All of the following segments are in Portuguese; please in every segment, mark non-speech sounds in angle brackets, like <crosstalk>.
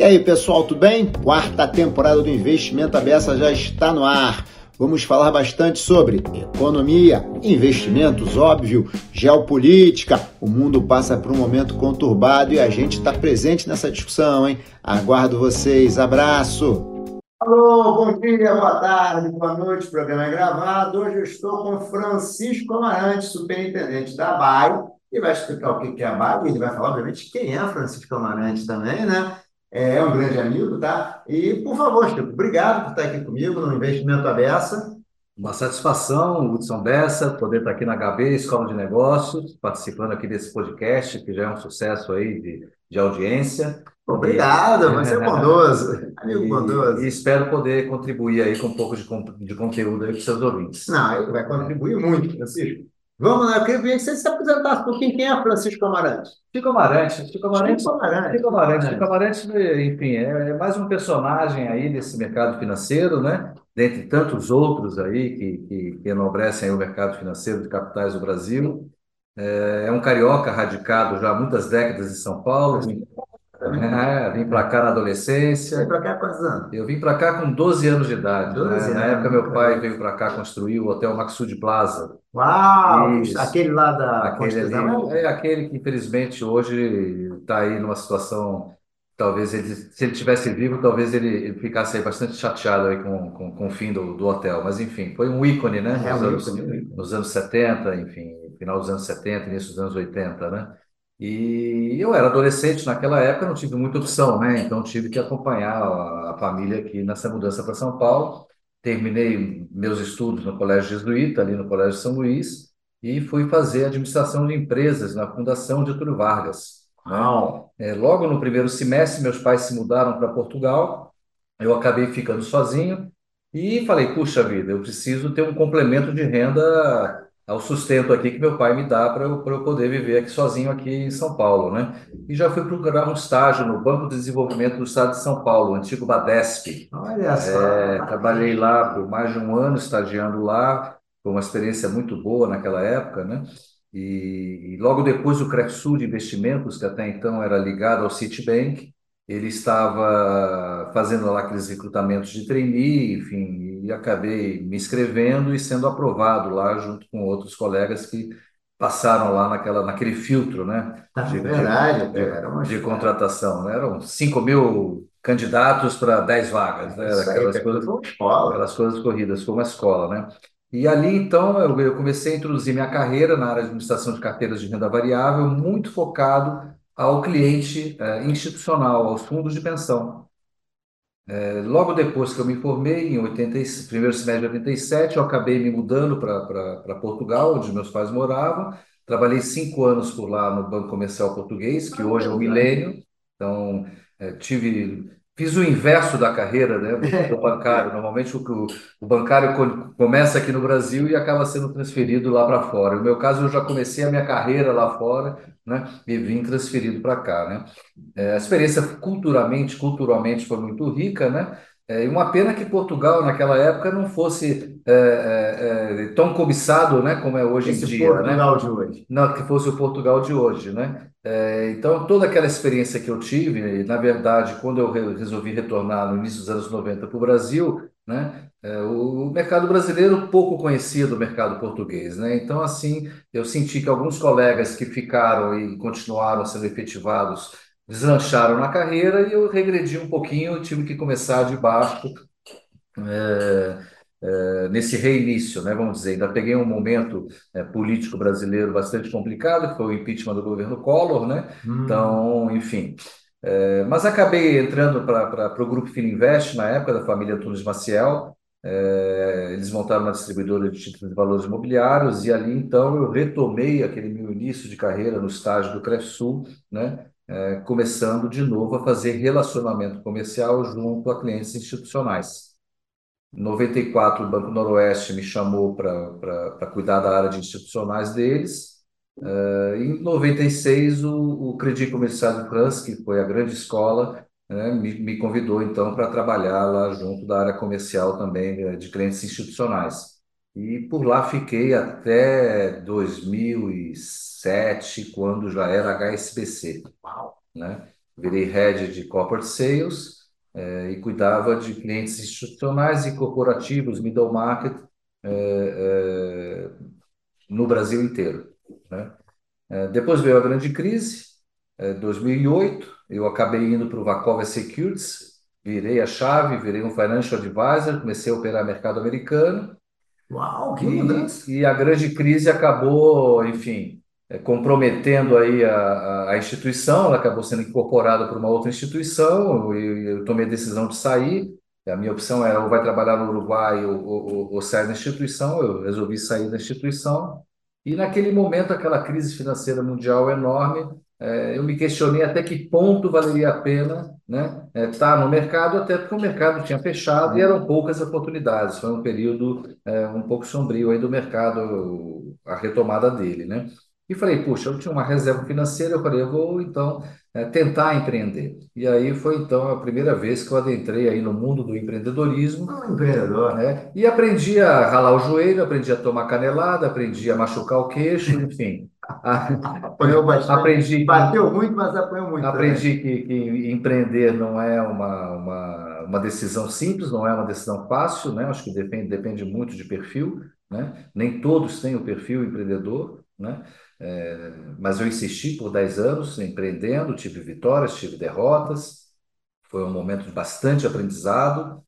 E aí, pessoal, tudo bem? Quarta temporada do Investimento Abessa já está no ar. Vamos falar bastante sobre economia, investimentos, óbvio, geopolítica. O mundo passa por um momento conturbado e a gente está presente nessa discussão, hein? Aguardo vocês. Abraço! Alô, bom dia, boa tarde, boa noite. Programa é gravado. Hoje eu estou com Francisco Amarante, superintendente da BAE, e vai explicar o que é a BAE. Ele vai falar, obviamente, quem é Francisco Amarante também, né? É, é um grande amigo, tá? E, por favor, Chico, obrigado por estar aqui comigo no Investimento Abessa. Uma satisfação, Hudson Bessa, poder estar aqui na HB, Escola de Negócios, participando aqui desse podcast, que já é um sucesso aí de, de audiência. Obrigado, você é <laughs> bondoso, amigo bondoso. E espero poder contribuir aí com um pouco de, de conteúdo aí para os seus ouvintes. Não, ele vai contribuir muito, Francisco. Vamos lá, eu queria que você se apresentasse um pouquinho. Quem é Francisco Amarante? Chico Amarante. Chico Amarante. Chico Amarante. Chico Amarante. Chico Amarante, enfim, é, é mais um personagem aí desse mercado financeiro, né? Dentre tantos outros aí que, que, que enobrecem o mercado financeiro de capitais do Brasil. É, é um carioca radicado já há muitas décadas em São Paulo, é, vim para cá na adolescência. Veio para cá quantos anos? Eu vim para cá com 12 anos de idade. 12 né? anos, na época, meu pai veio para cá construir o Hotel Maxud Plaza. Uau! Isso. Aquele lá da aquele ali, É aquele que, infelizmente, hoje está aí numa situação. Talvez ele, se ele tivesse vivo, talvez ele, ele ficasse aí bastante chateado aí com, com, com o fim do, do hotel. Mas, enfim, foi um ícone, né? É, nos, um anos, ícone. nos anos 70, enfim, final dos anos 70, início dos anos 80, né? E eu era adolescente naquela época, não tive muita opção, né? Então tive que acompanhar a, família aqui nessa mudança para São Paulo. Terminei meus estudos no Colégio Jesuíta, ali no Colégio São Luís, e fui fazer administração de empresas na Fundação Getúlio Vargas. Não. É, logo no primeiro semestre, meus pais se mudaram para Portugal, eu acabei ficando sozinho e falei: puxa vida, eu preciso ter um complemento de renda ao sustento aqui que meu pai me dá para eu, eu poder viver aqui sozinho aqui em São Paulo, né? E já fui procurar um estágio no Banco de Desenvolvimento do Estado de São Paulo, o antigo Badesp. Olha só. É, trabalhei lá por mais de um ano, estagiando lá, foi uma experiência muito boa naquela época, né? E, e logo depois o Crefsul de Investimentos, que até então era ligado ao Citibank, ele estava fazendo lá aqueles recrutamentos de trainee, enfim, e acabei me inscrevendo e sendo aprovado lá junto com outros colegas que passaram lá naquela, naquele filtro, né? Ah, de, verdade, de, de, de contratação. Né? Eram 5 mil candidatos para 10 vagas. Né? Aquelas, coisas, escola. aquelas coisas corridas, foi uma escola, né? E ali, então, eu, eu comecei a introduzir minha carreira na área de administração de carteiras de renda variável, muito focado ao cliente eh, institucional, aos fundos de pensão. É, logo depois que eu me formei, em 80, primeiro semestre de 87, eu acabei me mudando para Portugal, onde meus pais moravam. Trabalhei cinco anos por lá no Banco Comercial Português, que hoje é o Milênio. Então, é, tive Fiz o inverso da carreira, né, do <laughs> bancário. Normalmente o, o bancário começa aqui no Brasil e acaba sendo transferido lá para fora. No meu caso, eu já comecei a minha carreira lá fora, né, e vim transferido para cá, né. É, a experiência culturalmente, culturalmente foi muito rica, né. É, e uma pena que Portugal naquela época não fosse é, é, é tão cobiçado, né, como é hoje Esse em dia, né? Portugal de hoje. Não, que fosse o Portugal de hoje, né. É, então, toda aquela experiência que eu tive, na verdade, quando eu resolvi retornar no início dos anos 90 para o Brasil, né, é, o mercado brasileiro pouco conhecia do mercado português. Né? Então, assim, eu senti que alguns colegas que ficaram e continuaram sendo efetivados deslancharam na carreira e eu regredi um pouquinho, tive que começar de baixo. É, eh, nesse reinício, né, vamos dizer. Ainda peguei um momento eh, político brasileiro bastante complicado, que foi o impeachment do governo Collor, né? Hum. Então, enfim. Eh, mas acabei entrando para o Grupo Fininvest, na época da família Antunes Maciel. eles montaram uma distribuidora de títulos de valores imobiliários e ali, então, eu retomei aquele meu início de carreira no estágio do Crefsul, né? Começando de novo a fazer relacionamento comercial junto a clientes institucionais. Em 94, o Banco Noroeste me chamou para cuidar da área de institucionais deles. Uh, em 96, o, o Credit Comercial de France, que foi a grande escola, né, me, me, convidou então para trabalhar lá junto da área comercial também né, de clientes institucionais. E por lá fiquei até 2007, quando já era HSBC. Uau. Né? virei head de corporate sales é, e cuidava de clientes institucionais e corporativos, middle market, é, é, no Brasil inteiro. Né? depois veio a grande crise, 2008, eu acabei indo para o Vacova Securities, virei a chave, virei um financial advisor, comecei a operar mercado americano. Uau, que mudança! E, e a grande crise acabou, enfim, é, comprometendo aí a, a, instituição, ela acabou sendo incorporada por uma outra instituição, e eu, eu tomei a decisão de sair, a minha opção era ou vai trabalhar no Uruguai ou, ou, ou sair da instituição, eu resolvi sair da instituição, e naquele momento, aquela crise financeira mundial enorme, é, eu me questionei até que ponto valeria a pena né, é, tá no mercado, até porque o mercado tinha fechado e eram poucas oportunidades. Foi um período é, um pouco sombrio aí do mercado, a retomada dele. Né? E falei, puxa, eu tinha uma reserva financeira, eu falei, eu vou então é, tentar empreender. E aí foi então a primeira vez que eu adentrei aí no mundo do empreendedorismo. Um empreendedor. Né? E aprendi a ralar o joelho, aprendi a tomar canelada, aprendi a machucar o queixo, enfim. <laughs> apanhou bastante. Aprendi Bateu muito, mas apanhou muito. Aprendi que, que, empreender não é uma, uma, uma decisão simples, não é uma decisão fácil, né? Acho que depende, depende muito de perfil, né? Nem todos têm o perfil empreendedor, né? É, mas eu insisti por 10 anos empreendendo, tive vitórias, tive derrotas, foi um momento de bastante aprendizado,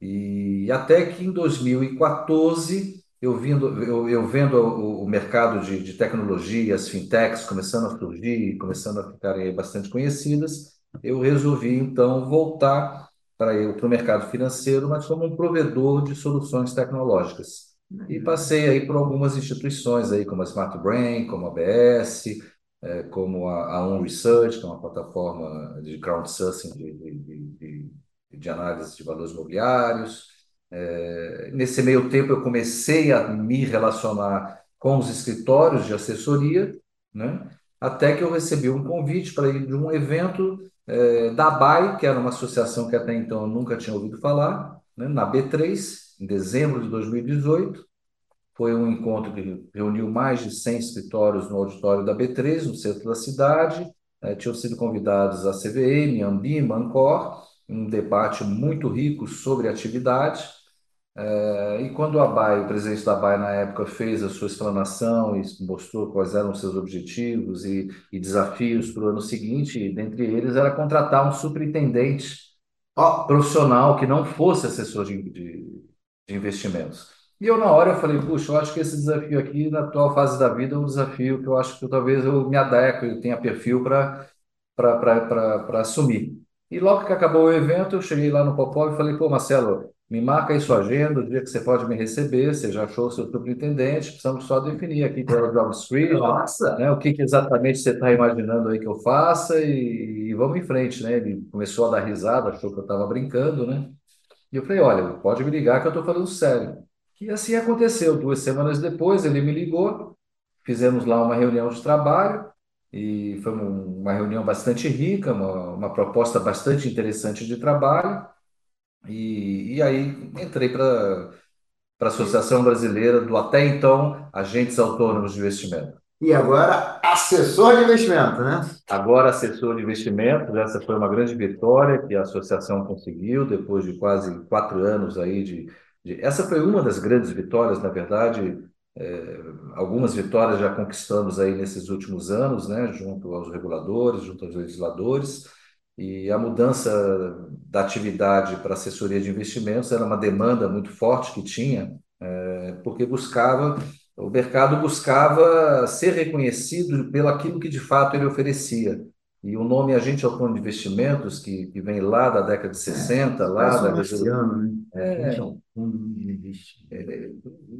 e até que em 2014, eu, vindo, eu, eu vendo o, o mercado de, de tecnologia, as fintechs começando a surgir, começando a ficarem bastante conhecidas, eu resolvi então voltar para o mercado financeiro, mas como um provedor de soluções tecnológicas. E passei aí por algumas instituições aí, como a Smart Brain, como a ABS, é, como a, a On Research, que é uma plataforma de crowdsourcing de, de, de, de análise de valores imobiliários. É, nesse meio tempo, eu comecei a me relacionar com os escritórios de assessoria, né? até que eu recebi um convite para ir de um evento é, da BAI, que era uma associação que até então eu nunca tinha ouvido falar, né? na B3, em dezembro de 2018. Foi um encontro que reuniu mais de 100 escritórios no auditório da B3, no centro da cidade. É, tinham sido convidados a CVM, Ambima, Ancor, um debate muito rico sobre atividade. É, e quando a BAE, o presidente da BAE na época, fez a sua explanação e mostrou quais eram os seus objetivos e, e desafios para o ano seguinte, dentre eles era contratar um superintendente profissional que não fosse assessor de, de, de investimentos. E eu, na hora, eu falei, puxa, eu acho que esse desafio aqui, na atual fase da vida, é um desafio que eu acho que talvez eu me adeque, eu tenha perfil para assumir. E logo que acabou o evento, eu cheguei lá no Popó e falei, pô, Marcelo, me marca aí sua agenda, o dia que você pode me receber, você já achou o seu superintendente, precisamos só definir aqui qual é o job Nossa. Né, o que, que exatamente você está imaginando aí que eu faça e, e, vamos em frente, né? Ele começou a dar risada, achou que eu estava brincando, né? E eu falei, olha, pode me ligar que eu estou falando sério. E assim aconteceu. Duas semanas depois, ele me ligou, fizemos lá uma reunião de trabalho, e foi uma reunião bastante rica, uma, uma proposta bastante interessante de trabalho. E, e aí entrei para a Associação Brasileira do até então Agentes Autônomos de Investimento. E agora, assessor de investimento, né? Agora, assessor de investimentos. Essa foi uma grande vitória que a associação conseguiu depois de quase quatro anos aí de. de... Essa foi uma das grandes vitórias, na verdade. É, algumas vitórias já conquistamos aí nesses últimos anos, né? Junto aos reguladores, junto aos legisladores. E a mudança da atividade para assessoria de investimentos era uma demanda muito forte que tinha, é, porque buscava o mercado buscava ser reconhecido pelo aquilo que de fato ele oferecia. E o nome agente autônomo de investimentos, que, que vem lá da década de 60, é, lá da ano, né? É, é,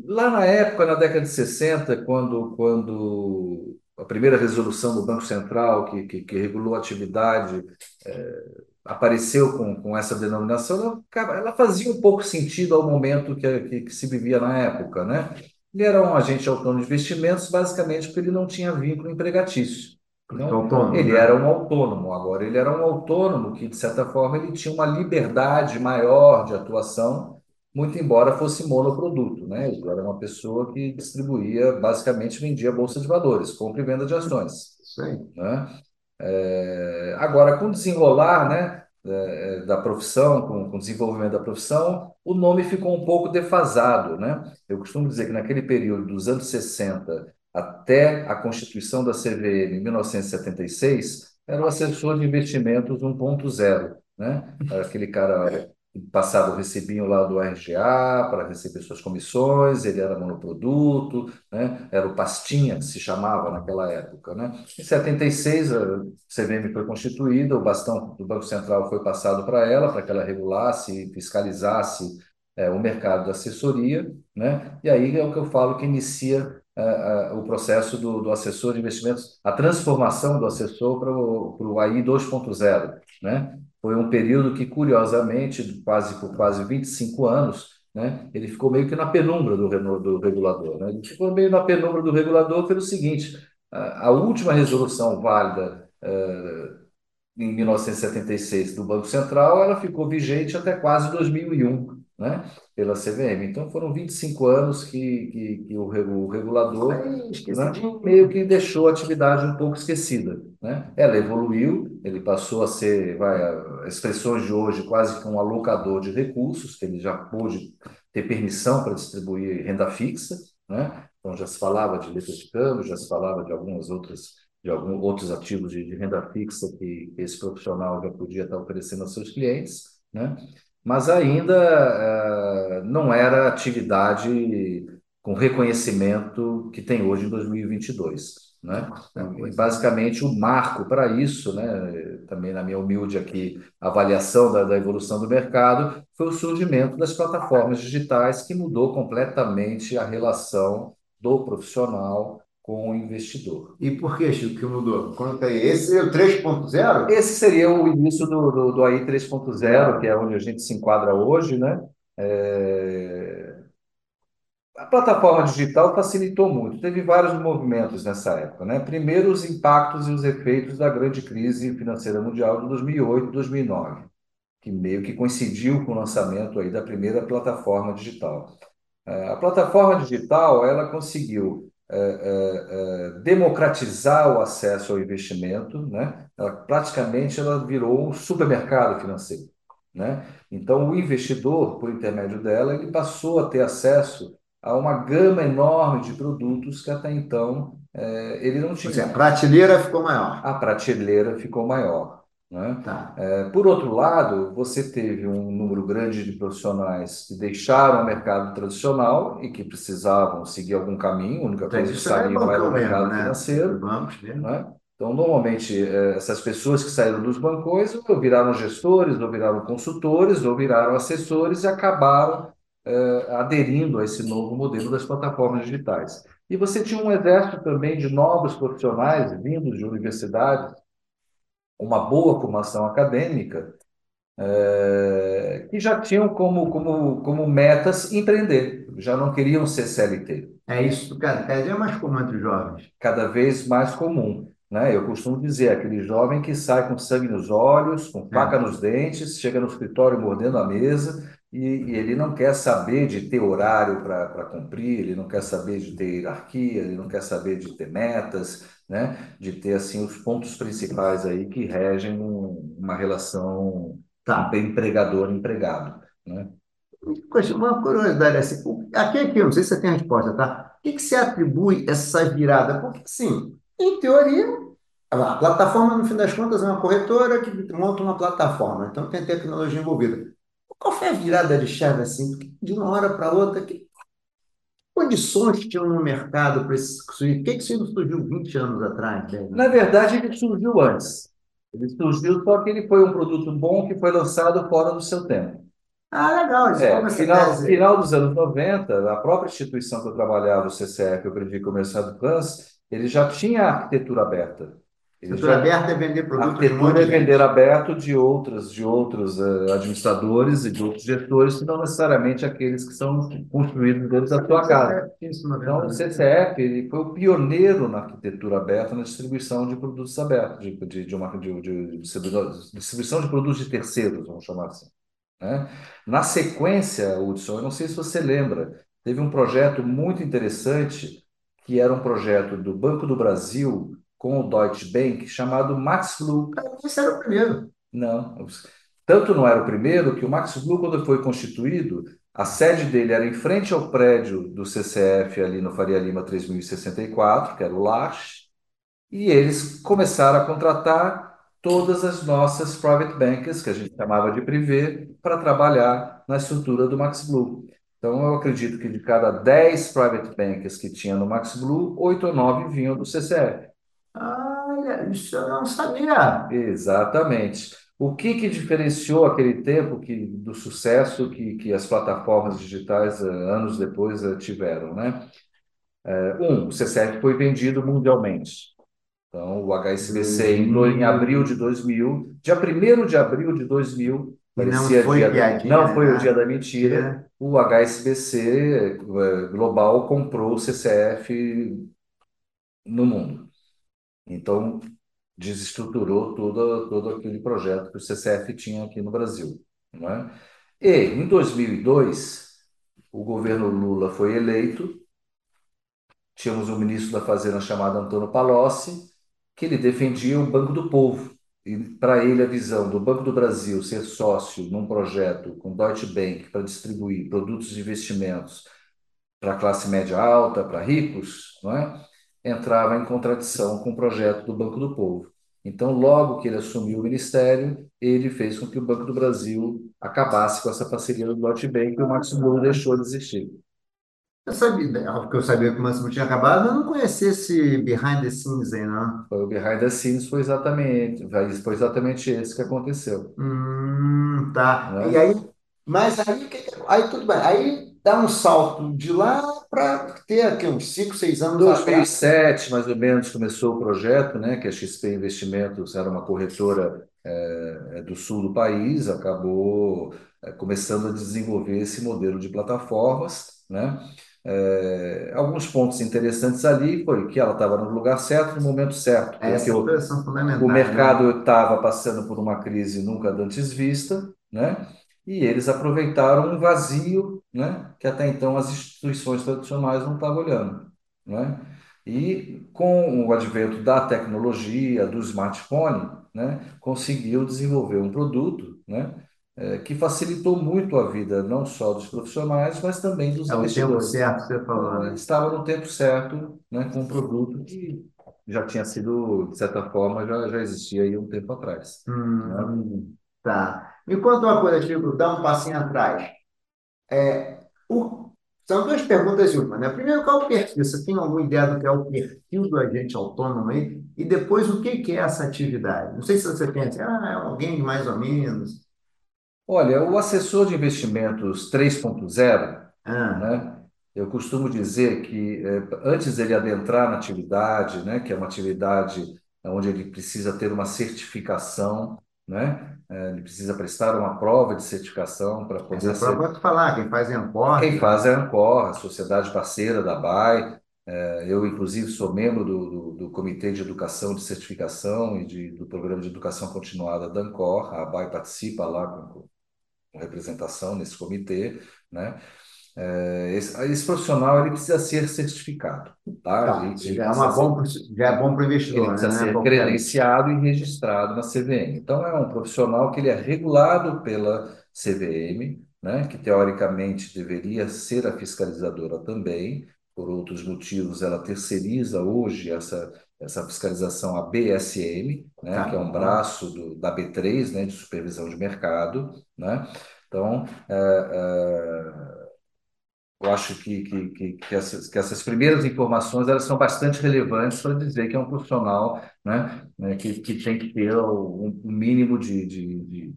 lá na época, na década de 60, quando, quando a primeira resolução do Banco Central, que, que, que regulou a atividade, é, apareceu com, com essa denominação, ela, ela, fazia um pouco sentido ao momento que, que, que se vivia na época, né? Ele era um agente autônomo de investimentos, basicamente porque ele não tinha vínculo empregatício. Então, autônomo, ele né? era um autônomo. Agora, ele era um autônomo que, de certa forma, ele tinha uma liberdade maior de atuação, muito embora fosse monoproduto. Né? Ele era uma pessoa que distribuía, basicamente vendia bolsa de valores, compra e venda de ações. Sim. Né? É, agora, com o desenrolar né, é, da profissão, com, com o desenvolvimento da profissão, o nome ficou um pouco defasado. Né? Eu costumo dizer que naquele período dos anos 60 até a constituição da CVM em 1976, era o assessor de investimentos 1.0. Né? Aquele cara passado recebiam lá do RGA para receber suas comissões, ele era monoproduto, né? era o Pastinha, que se chamava naquela época. Né? Em 76, a CVM foi constituída, o bastão do Banco Central foi passado para ela, para que ela regulasse e fiscalizasse é, o mercado da assessoria, né? e aí é o que eu falo que inicia é, é, o processo do, do, assessor de investimentos, a transformação do assessor para o AI 2.0, né? Foi um período que, curiosamente, quase por quase 25 anos, né, ele ficou meio que na penumbra do, do regulador. Né? Ele ficou meio na penumbra do regulador pelo seguinte: a, a última resolução válida uh, em 1976 do Banco Central, ela ficou vigente até quase 2001 né, pela CVM. Então foram 25 anos que, que, que o, o, regulador né, meio que deixou a atividade um pouco esquecida. Né? Ela evoluiu, ele passou a ser, vai, expressões de hoje, quase que um alocador de recursos, que ele já pôde ter permissão para distribuir renda fixa. Né? Então já se falava de letra de câmbio, já se falava de algumas outras de alguns outros ativos de, de renda fixa que esse profissional já podia estar oferecendo aos seus clientes, né? Mas ainda uh, não era atividade com reconhecimento que tem hoje em 2022. Né? E basicamente, o marco para isso, né, também na minha humilde aqui avaliação da, da evolução do mercado, foi o surgimento das plataformas digitais que mudou completamente a relação do profissional com o investidor. E por que, Chico, que mudou? Conta aí. Esse é o 3.0? Esse seria o início do, do, do AI 3.0, que é onde a gente se enquadra hoje, né? É... A plataforma digital facilitou muito. Teve vários movimentos nessa época, né? Primeiro, os impactos e os efeitos da grande crise financeira mundial de 2008 2009, que meio que coincidiu com o lançamento aí da primeira plataforma digital. É, a plataforma digital, ela conseguiu é, é, é, democratizar o acesso ao investimento, né? Ela, praticamente ela virou um supermercado financeiro, né? Então o investidor, por intermédio dela, ele passou a ter acesso a uma gama enorme de produtos que até então é, ele não tinha. Seja, a prateleira ficou maior. A prateleira ficou maior. Né? Tá. É, por outro lado, você teve um número grande de profissionais que deixaram o mercado tradicional e que precisavam seguir algum caminho, a única coisa que saíam era o mercado né? financeiro. Bancos Né? Então, normalmente, é, essas pessoas que saíram dos bancos ou viraram gestores, ou viraram consultores, ou viraram assessores e acabaram é, aderindo a esse novo modelo das plataformas digitais. E você tinha um exército também de novos profissionais vindos de universidades uma boa formação acadêmica, é, que já tinham como, como, como metas empreender, já não queriam ser CLT. É isso, cada vez é mais comum entre os jovens. Cada vez mais comum. Né? Eu costumo dizer, aquele jovem que sai com sangue nos olhos, com faca é. nos dentes, chega no escritório mordendo a mesa e, e ele não quer saber de ter horário para cumprir, ele não quer saber de ter hierarquia, ele não quer saber de ter metas, né? de ter assim os pontos principais aí que regem um, uma relação tá. empregador-empregado. Né? Uma curiosidade assim, aqui, aqui, não sei se você tem a resposta, tá? O que, que se atribui essa virada? Porque, sim, em teoria, a plataforma, no fim das contas, é uma corretora que monta uma plataforma, então tem tecnologia envolvida. Qual foi a virada de chave assim? De uma hora para outra, que condições tinham no mercado para esse surgir? Por que isso surgiu 20 anos atrás? Né? Na verdade, ele surgiu antes. Ele surgiu, só que ele foi um produto bom que foi lançado fora do seu tempo. Ah, legal. Isso é, final, final dos anos 90, a própria instituição que eu trabalhava, o CCF, o Crédito Comercial do CANS, ele já tinha arquitetura aberta. Setor aberto é vender produto Arquitetura é vender aberto de outros, de outros uh, administradores e de outros gestores, que não necessariamente aqueles que são construídos dentro da sua casa. Então, o CCF foi o pioneiro na arquitetura aberta, na distribuição de produtos abertos, de, de, de uma de, de, distribuição de produtos de terceiros, vamos chamar assim. Né? Na sequência, Hudson, eu não sei se você lembra, teve um projeto muito interessante, que era um projeto do Banco do Brasil, com o Deutsche Bank chamado Max Blue. Esse era o primeiro. Não. Tanto não era o primeiro que o Max Blue, quando foi constituído, a sede dele era em frente ao prédio do CCF, ali no Faria Lima 3064, que era o LARCH, e eles começaram a contratar todas as nossas private bankers, que a gente chamava de privé, para trabalhar na estrutura do Max Blue. Então, eu acredito que de cada 10 private bankers que tinha no Max Blue, 8 ou 9 vinham do CCF. Isso eu não sabia. Exatamente. O que, que diferenciou aquele tempo que, do sucesso que, que as plataformas digitais, eh, anos depois, eh, tiveram? Né? É, um, o CCF foi vendido mundialmente. Então, o HSBC entrou em abril de 2000. Dia 1 de abril de 2000, parecia não foi dia, piadinha, não foi né? o dia da mentira, o HSBC eh, Global comprou o CCF no mundo. Então, desestruturou todo, todo aquele projeto que o CCF tinha aqui no Brasil. Não é? E, em 2002, o governo Lula foi eleito, tínhamos um ministro da Fazenda chamado Antônio Palocci, que ele defendia o Banco do Povo. E para ele a visão do Banco do Brasil ser sócio num projeto com Deutsche Bank para distribuir produtos de investimentos para classe média alta, para ricos, não é? Entrava em contradição com o projeto do Banco do Povo. Então, logo que ele assumiu o ministério, ele fez com que o Banco do Brasil acabasse com essa parceria do Deutsche Bank e o Max Muro deixou de existir. Eu sabia, porque eu sabia que o Máximo tinha acabado, eu não conhecia esse behind the scenes aí, não. Foi o behind the scenes foi exatamente, foi exatamente esse que aconteceu. Hum, tá. Né? E aí, mas aí, aí tudo bem. Aí dá um salto de lá para ter aqui uns 5, 6 Em anos atrás. 2007, mais ou menos, começou o projeto, né, que a XP Investimentos era uma corretora eh, do sul do país, acabou eh, começando a desenvolver esse modelo de plataformas, né? Eh, alguns pontos interessantes ali foi que ela estava no lugar certo, no momento certo, porque o, coisas são fundamentais, o né? mercado estava passando por uma crise nunca antes vista, né? E eles aproveitaram um vazio, né? Que até então as instituições tradicionais não estavam olhando, né? E com o advento da tecnologia, do smartphone, né? Conseguiu desenvolver um produto, né? eh, que facilitou muito a vida não só dos profissionais, mas também dos É o tempo investidores. certo você falou, né? Estava no tempo certo, né? Com um produto que já tinha sido, de certa forma, já, já existia aí um tempo atrás. né? Tá. Me conta uma coisa, Chico, dá um passinho atrás. É, o- são duas perguntas em uma, né? Primeiro, qual é o perfil? Você tem alguma ideia do que é o perfil do agente autônomo aí? E depois, o que que é essa atividade? Não sei se você pensa, ah, é alguém mais ou menos. Olha, o assessor de investimentos 3.0, Ah, né? Eu costumo dizer que eh, antes ele adentrar na atividade, né, que é uma atividade onde ele precisa ter uma certificação, né? Eh, Ele precisa prestar uma prova de certificação para essa poder é ser para pode falar, quem faz Ancor. quem faz é a Ancor, a sociedade parceira da BAE. Eh, Eu, inclusive, sou membro do, do, do Comitê de Educação de Certificação e de, do Programa de Educação Continuada da Ancor. A BAE participa lá com, com representação nesse comitê, né? Eh, Esse, esse profissional ele precisa ser certificado, tá? Tá, Ele, ele já é uma ser bom, já é bom para o ele investidor, né? precisa Não é ser um. credenciado e registrado na CVM. Então, é um profissional que ele é regulado pela CVM, né, que teoricamente deveria ser a fiscalizadora também. Por outros motivos, ela terceiriza hoje essa, essa fiscalização à BSM, né, Tá que é um braço do, da B3, né, de supervisão de mercado. Né? Então, é, é, eu acho que, que, que, que, essas, que essas primeiras informações elas são bastante relevantes para dizer que é um profissional né, né, que, que tem que ter o, um mínimo de, de, de,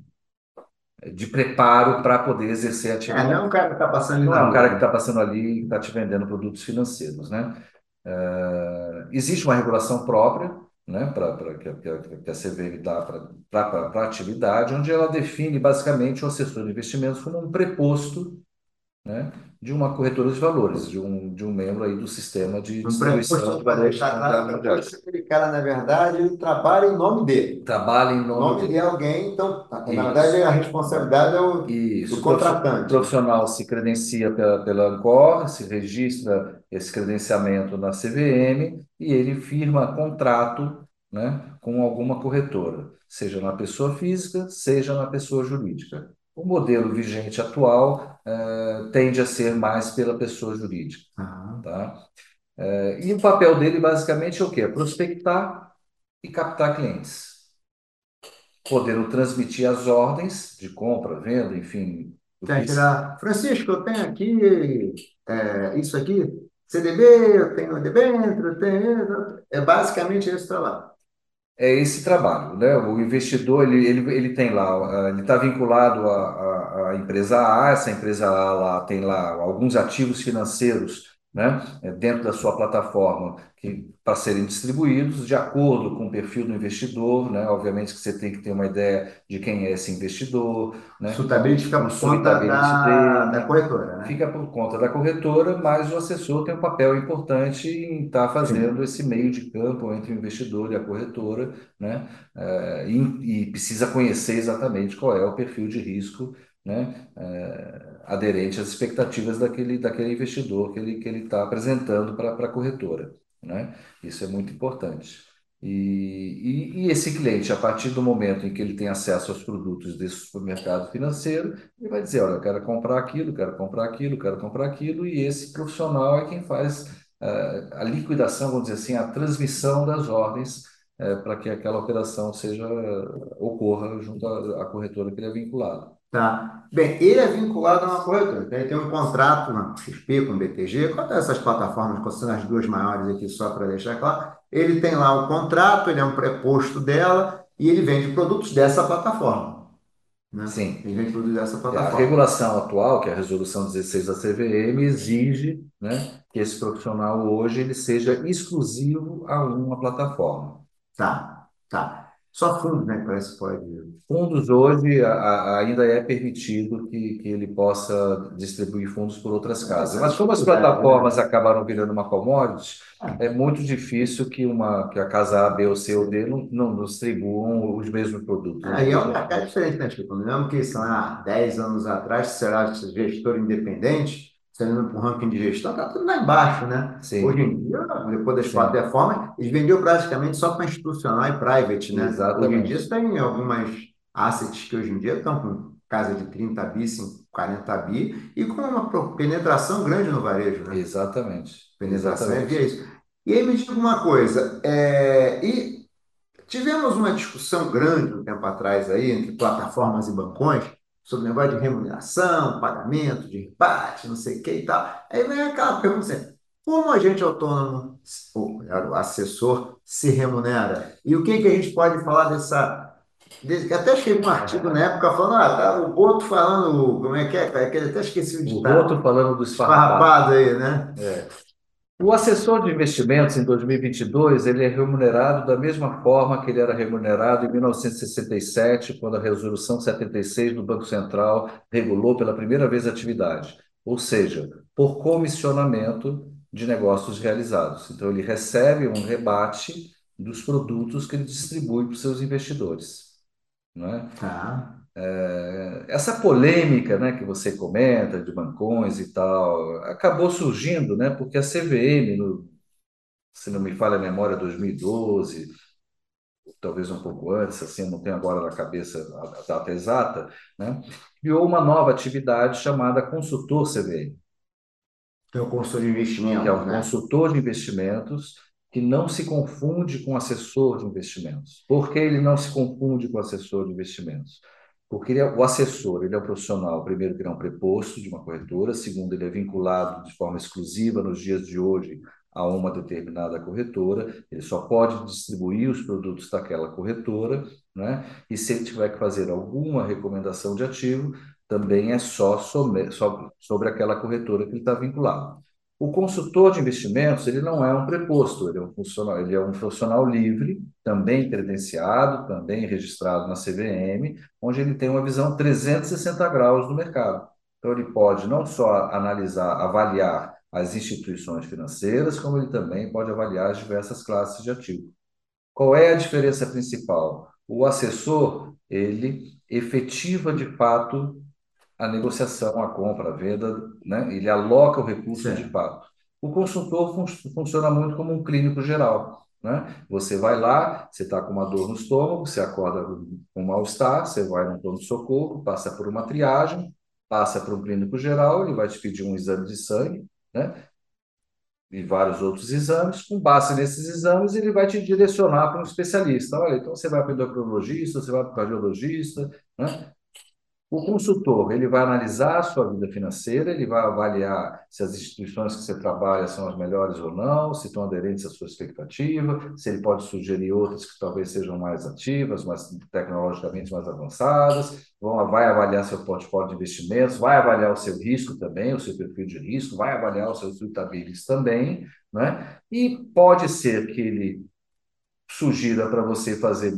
de preparo para poder exercer a É, atividade. não é um cara que está passando ali Não é um cara que rua. está passando ali e está te vendendo produtos financeiros, né? Eh, existe uma regulação própria, né, para que, a- que, a- que a CVM dá para a atividade, onde ela define basicamente o assessor de investimentos como um preposto né, de uma corretora de valores, de um, de um membro aí do sistema de distribuição de valores. Aquele cara, na verdade, ele trabalha em nome dele. Trabalha em nome, nome dele. de alguém, então, na verdade, a responsabilidade é o Isso. do contratante. O profissional se credencia pela, pela Ancor, se registra esse credenciamento na CVM e ele firma contrato né, com alguma corretora, seja na pessoa física, seja na pessoa jurídica. O modelo vigente atual uh, tende a ser mais pela pessoa jurídica. Uhum. Tá? Uh, e o papel dele, basicamente, é o quê? Prospectar e captar clientes. Podendo transmitir as ordens de compra, venda, enfim. Tem que. Francisco, eu tenho aqui é, isso aqui, CDB, eu tenho debênture, eu tenho. É basicamente esse trabalho é esse trabalho, né? O investidor ele, ele, ele tem lá, ele está vinculado à, à, empresa A, essa empresa A lá tem lá alguns ativos financeiros, né? Dentro da sua plataforma para serem distribuídos de acordo com o perfil do investidor, né? Obviamente que você tem que ter uma ideia de quem é esse investidor, né? Suitability fica por conta da, da corretora, né? Fica por conta da corretora, mas o assessor tem um papel importante em estar tá fazendo Sim. esse meio de campo entre o investidor e a corretora, né? É, e, e, precisa conhecer exatamente qual é o perfil de risco, né? É, aderente às expectativas daquele, daquele investidor que ele que ele está apresentando para a corretora. Né? Isso é muito importante. E, e, e, esse cliente, a partir do momento em que ele tem acesso aos produtos desse supermercado financeiro, ele vai dizer: Olha, eu quero comprar aquilo, quero comprar aquilo, quero comprar aquilo, e esse profissional é quem faz uh, a liquidação, vamos dizer assim, a transmissão das ordens uh, para que aquela operação seja ocorra junto à, à corretora que ele é vinculado. Tá. Bem, ele é vinculado a uma corretora, então ele tem um contrato na XP com o BTG, quanto essas plataformas, considerando as duas maiores aqui, só para deixar claro, ele tem lá o contrato, ele é um preposto dela e ele vende produtos dessa plataforma. Né? Sim. Ele vende produtos dessa plataforma. A regulação atual, que é a resolução 16 da CVM, exige né, que esse profissional hoje ele seja exclusivo a uma plataforma. Tá, tá. Só fundos, né? Parece que pode. Fundos hoje a, a, ainda é permitido que, que ele possa distribuir fundos por outras casas. Mas como as plataformas né? acabaram virando uma commodity, é muito difícil que, uma, que a casa A, B ou C ou D não, não distribuam os mesmos produtos. Aí é um mercado diferente, né, Chico? Não que, sei lá, 10 anos atrás, será gestor independente, saindo para o ranking de gestão, está tudo lá embaixo, né? Sim. Hoje em dia, depois das plataformas, eles vendiam praticamente só para institucional e private, né? Exatamente. Hoje em dia, tem algumas assets que hoje em dia estão com casa de 30 bi, 40 bi, e com uma penetração grande no varejo, né? Exatamente. Penetração é Exatamente. é isso. E aí me diga uma coisa, é... e tivemos uma discussão grande um tempo atrás aí entre plataformas e bancões, sobre o negócio de remuneração, pagamento, de empate, não sei o que e tal. Aí vem aquela pergunta assim, como agente autônomo, o assessor, se remunera? E o que, que a gente pode falar dessa... Desse, até escrevi um artigo na época falando, ah, tá o Boto falando, como é que é? é até esqueci o ditado. O Boto falando do esfarrapado aí, né? É. O assessor de investimentos em 2022 ele é remunerado da mesma forma que ele era remunerado em 1967, quando a resolução 76 do Banco Central regulou pela primeira vez a atividade, ou seja, por comissionamento de negócios realizados. Então ele recebe um rebate dos produtos que ele distribui para os seus investidores, não é? Ah. É, essa polêmica né, que você comenta de bancões e tal, acabou surgindo né, porque a CVM, no, se não me falha a memória, 2012, talvez um pouco antes, assim, não tenho agora na cabeça a data exata, né, criou uma nova atividade chamada consultor CVM. Que é o consultor de investimentos. Que é um né? consultor de investimentos que não se confunde com assessor de investimentos. Por que ele não se confunde com assessor de investimentos? Porque é o assessor, ele é o profissional, primeiro, que ele é um preposto de uma corretora, segundo, ele é vinculado de forma exclusiva nos dias de hoje a uma determinada corretora, ele só pode distribuir os produtos daquela corretora, né? e se ele tiver que fazer alguma recomendação de ativo, também é só sobre, sobre aquela corretora que ele está vinculado. O consultor de investimentos ele não é um preposto, ele é um funcional, ele é um profissional livre, também credenciado, também registrado na CVM, onde ele tem uma visão 360 graus do mercado. Então, ele pode não só analisar, avaliar as instituições financeiras, como ele também pode avaliar as diversas classes de ativo. Qual é a diferença principal? O assessor, ele efetiva de fato a negociação, a compra, a venda, né? ele aloca o recurso certo. de fato. O consultor fun funciona muito como um clínico geral. Né? Você vai lá, você está com uma dor no estômago, você acorda com um mal-estar, você vai no pronto-socorro, passa por uma triagem, passa para um clínico geral, ele vai te pedir um exame de sangue, né? e vários outros exames. Com base nesses exames, ele vai te direcionar para um especialista. Olha, então você vai para o endocrinologista, você vai para o cardiologista, né? O consultor, ele vai analisar a sua vida financeira, ele vai avaliar se as instituições que você trabalha são as melhores ou não, se estão aderentes à sua expectativa, se ele pode sugerir outras que talvez sejam mais ativas, mais tecnologicamente mais avançadas, vai avaliar seu portfólio de investimentos, vai avaliar o seu risco também, o seu perfil de risco, vai avaliar os seus suitabilities também, né? E pode ser que ele sugira para você fazer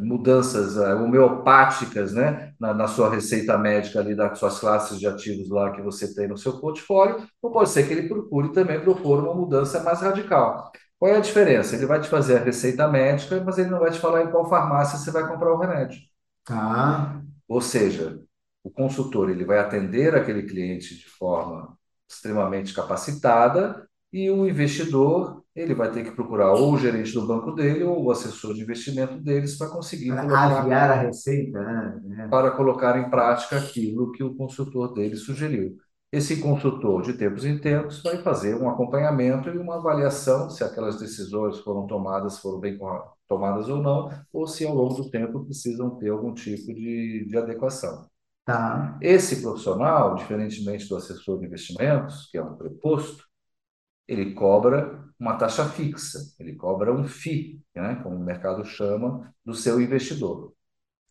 mudanças uh, homeopáticas né, na, na, sua receita médica ali das suas classes de ativos lá que você tem no seu portfólio, ou pode ser que ele procure também propor uma mudança mais radical. Qual é a diferença? Ele vai te fazer a receita médica, mas ele não vai te falar em qual farmácia você vai comprar o remédio. Tá. Ou seja, o consultor ele vai atender aquele cliente de forma extremamente capacitada e o investidor ele vai ter que procurar ou o gerente do banco dele ou o assessor de investimento deles para conseguir para colocar, a receita, né? para colocar em prática aquilo que o consultor dele sugeriu. Esse consultor, de tempos em tempos, vai fazer um acompanhamento e uma avaliação se aquelas decisões foram tomadas, foram bem tomadas ou não, ou se ao longo do tempo precisam ter algum tipo de, de adequação. Tá. Esse profissional, diferentemente do assessor de investimentos, que é um preposto, ele cobra uma taxa fixa, ele cobra um FII, né, como o mercado chama, do seu investidor.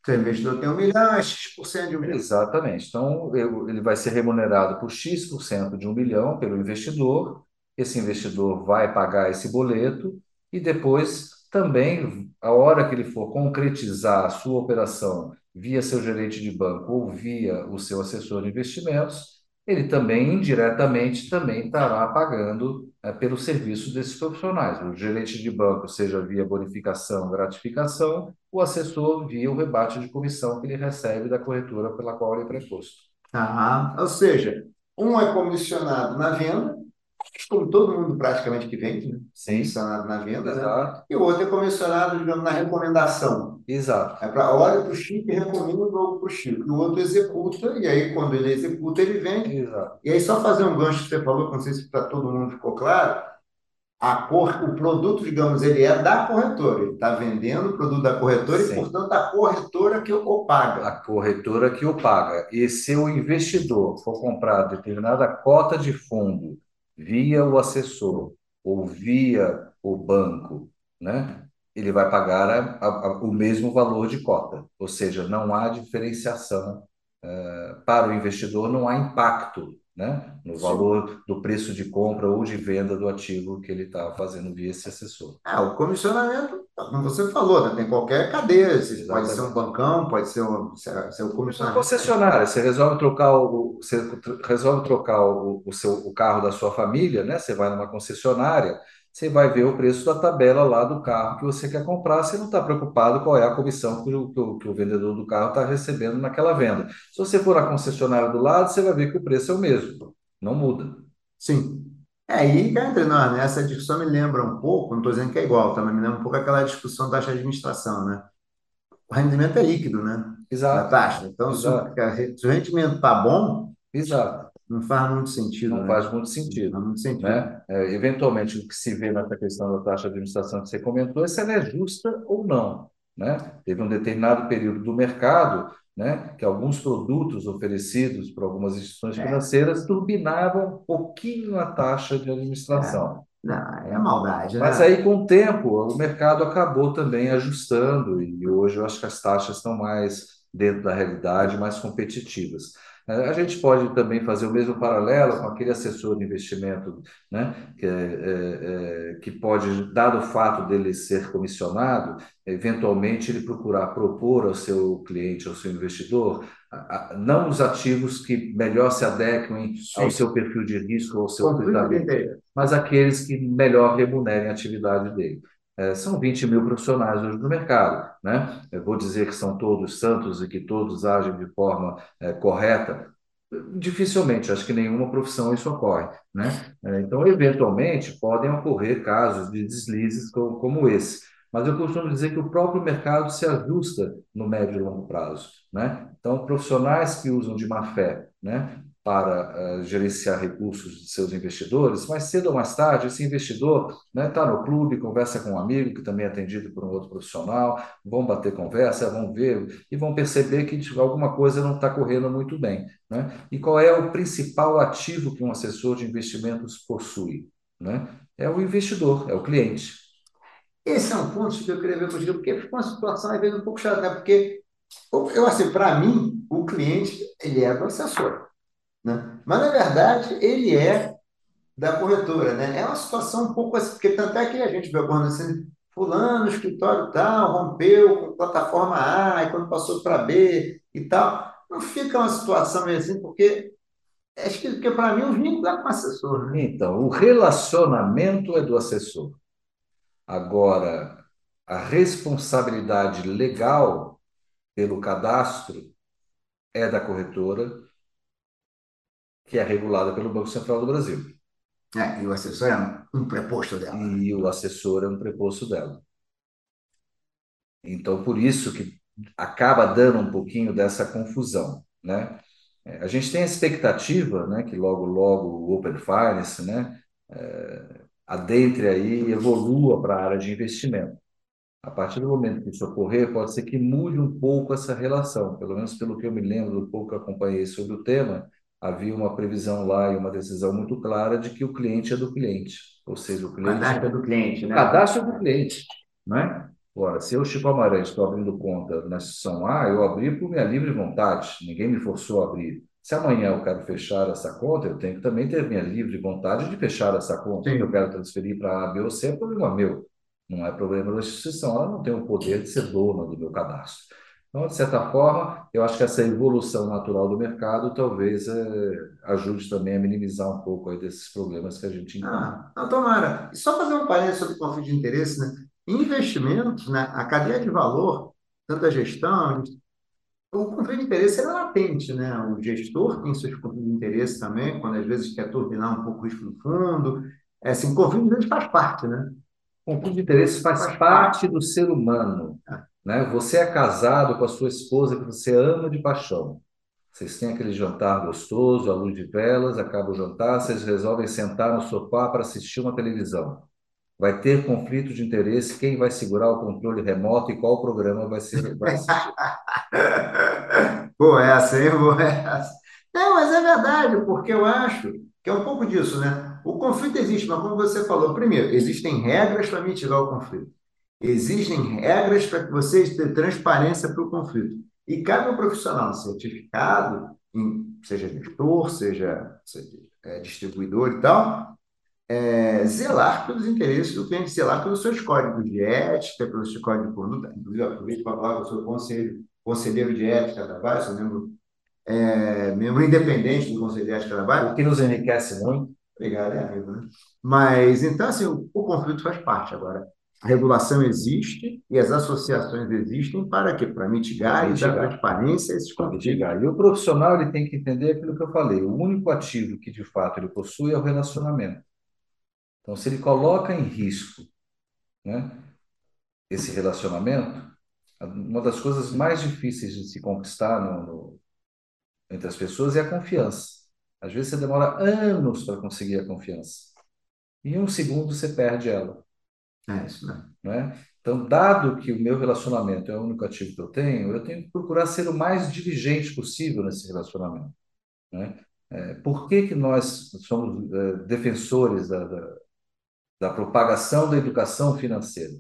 Se o investidor tem um milhão, é X% de um milhão. Exatamente. Então, ele vai ser remunerado por X% de um milhão pelo investidor, esse investidor vai pagar esse boleto e depois também, a hora que ele for concretizar a sua operação via seu gerente de banco ou via o seu assessor de investimentos, ele também indiretamente também estará pagando é, pelo serviço desses profissionais. O gerente de banco, seja via bonificação, gratificação, o assessor via o rebate de comissão que ele recebe da corretora pela qual ele é preposto. Ah, ou seja, um é comissionado na venda como todo mundo praticamente que vende, né? Sim. Comissionado na venda, né? Exato. né? E o outro é comissionado, digamos, na recomendação. Exato. É para olha para o Chico e recomenda o novo para o Chico. E o outro executa, e aí quando ele executa, ele vende. Exato. E aí só fazer um gancho que você falou, não sei se para todo mundo ficou claro, a cor, o produto, digamos, ele é da corretora. Ele está vendendo o produto da corretora Sim. e, portanto, a corretora que o paga. A corretora que o paga. E se o investidor for comprar determinada cota de fundo via o assessor ou via o banco, né, ele vai pagar a, a, o mesmo valor de cota, ou seja, não há diferenciação uh, para o investidor, não há impacto né, no valor do preço de compra ou de venda do ativo que ele está fazendo via esse assessor. É, o comissionamento, como você falou, né, tem qualquer cadeia, Exatamente. pode ser um bancão, pode ser um, ser um comissionamento. concessionária, você resolve trocar o, você resolve trocar o, o, seu, o carro da sua família, né, você vai numa concessionária, você vai ver o preço da tabela lá do carro que você quer comprar, você não está preocupado qual é a comissão que o, que o, que o vendedor do carro está recebendo naquela venda. Se você for na concessionária do lado, você vai ver que o preço é o mesmo, não muda. Sim. É, aí cá entre nós, né? Essa discussão me lembra um pouco, não estou dizendo que é igual, tá? mas me lembra um pouco aquela discussão da taxa de administração, né? O rendimento é líquido, né? Exato. Da taxa. Então, Exato. Se, o rendimento está bom, Exato. Não faz muito sentido. Não né? faz muito sentido. Não faz muito sentido. Né? É, eventualmente, o que se vê nessa questão da taxa de administração que você comentou é se ela é justa ou não. Né? Teve um determinado período do mercado né, que alguns produtos oferecidos por algumas instituições é. financeiras turbinavam um pouquinho a taxa de administração. É. Não, é maldade. Mas né? aí, com o tempo, o mercado acabou também ajustando, e hoje eu acho que as taxas estão mais dentro da realidade, mais competitivas. A gente pode também fazer o mesmo paralelo com aquele assessor de investimento, né? que, é, é, é, que pode, dado o fato dele ser comissionado, eventualmente ele procurar propor ao seu cliente, ao seu investidor, não os ativos que melhor se adequem Sim. ao seu perfil de risco ou ao seu comportamento, mas aqueles que melhor remunerem a atividade dele. É, são 20 mil profissionais hoje no mercado. Né? Eu vou dizer que são todos santos e que todos agem de forma é, correta. Dificilmente, acho que nenhuma profissão isso ocorre. Né? É, então, eventualmente, podem ocorrer casos de deslizes como, como esse. Mas eu costumo dizer que o próprio mercado se ajusta no médio e longo prazo. Né? Então, profissionais que usam de má fé né, para uh, gerenciar recursos de seus investidores, mais cedo ou mais tarde, esse investidor está né, tá no clube, conversa com um amigo que também é atendido por um outro profissional, vão bater conversa, vão ver e vão perceber que alguma coisa não está correndo muito bem. Né? E qual é o principal ativo que um assessor de investimentos possui? Né? É o investidor, é o cliente. Esse é um ponto que eu queria ver contigo, porque fica uma situação às vezes um pouco chata, né? porque eu assim, para mim, o cliente ele é do assessor. Né? Mas, na verdade, ele é da corretora. Né? É uma situação um pouco assim, porque tanto é que a gente vê acontecendo, fulano, escritório tal, rompeu com plataforma A, e quando passou para B e tal. Não fica uma situação meio assim, porque acho que, que para mim o vínculo é com o assessor. Né? Então, o relacionamento é do assessor. Agora, a responsabilidade legal pelo cadastro é da corretora que é regulada pelo Banco Central do Brasil. É, e o assessor é um preposto dela. E o assessor é um preposto dela. Então, por isso que acaba dando um pouquinho dessa confusão, né? É, a gente tem a expectativa, né, que logo, logo o Open Finance, né, é, adentre aí e evolua para a área de investimento. A partir do momento que isso ocorrer, pode ser que mude um pouco essa relação, pelo menos pelo que eu me lembro do pouco que acompanhei sobre o tema, havia uma previsão lá e uma decisão muito clara de que o cliente é do cliente. Ou seja, o cliente. Cadastro é do cliente, né? Cadastro é do cliente. Né? Agora, se eu, Chico Amarante, estou abrindo conta na instituição A, eu abri por minha livre vontade, ninguém me forçou a abrir. Se amanhã eu quero fechar essa conta, eu tenho que também ter minha livre vontade de fechar essa conta. Se eu quero transferir para A, B ou C, é problema meu. Não é problema da instituição, ela não tem o poder de ser dona do meu cadastro. Então, de certa forma, eu acho que essa evolução natural do mercado talvez é, ajude também a minimizar um pouco aí desses problemas que a gente encontra. Ah, não, tomara. E só fazer um parênteses sobre conflito de interesse, né? investimentos, né? a cadeia de valor, tanto a gestão, o conflito de interesse é latente, né? O gestor tem seus conflitos de interesse também, quando às vezes quer turbinar um pouco o risco do fundo. É assim, conflito de interesse faz parte, né? Conflito de interesse faz, faz parte, parte do ser humano. É. Né? Você é casado com a sua esposa que você ama de paixão. Vocês têm aquele jantar gostoso, à luz de velas, acaba o jantar, vocês resolvem sentar no sofá para assistir uma televisão. Vai ter conflito de interesse, quem vai segurar o controle remoto e qual programa vai ser vai assistir. <laughs> Boa essa, hein? Boa essa. Não, mas é verdade, porque eu acho que é um pouco disso, né? O conflito existe, mas como você falou, primeiro, existem regras para mitigar o conflito. Existem regras para que vocês tenham transparência para o conflito. E cabe ao profissional certificado, seja gestor, seja, seja é, distribuidor e tal, é, zelar pelos interesses do cliente, zelar pelos seus códigos de ética, pelos seus códigos de conduta. Inclusive, aproveito para falar que eu sou conselho, conselheiro de ética da BAE, sou membro, é, membro independente do Conselho de Ética da BAE. O que nos enriquece muito. Obrigado, é amigo. Né? Mas, então, assim, o, o conflito faz parte agora. A regulação existe e as associações existem para quê? Para mitigar, mitigar. e dar transparência a esses conflitos. E o profissional ele tem que entender aquilo que eu falei. O único ativo que de fato ele possui é o relacionamento. Então, se ele coloca em risco né, esse relacionamento, uma das coisas mais difíceis de se conquistar no, no, entre as pessoas é a confiança. Às vezes você demora anos para conseguir a confiança. E em um segundo você perde ela. É isso mesmo. Né? Então, dado que o meu relacionamento é o único ativo que eu tenho, eu tenho que procurar ser o mais diligente possível nesse relacionamento. Né? É, por que, que nós somos é, defensores da, da, da, propagação da educação financeira?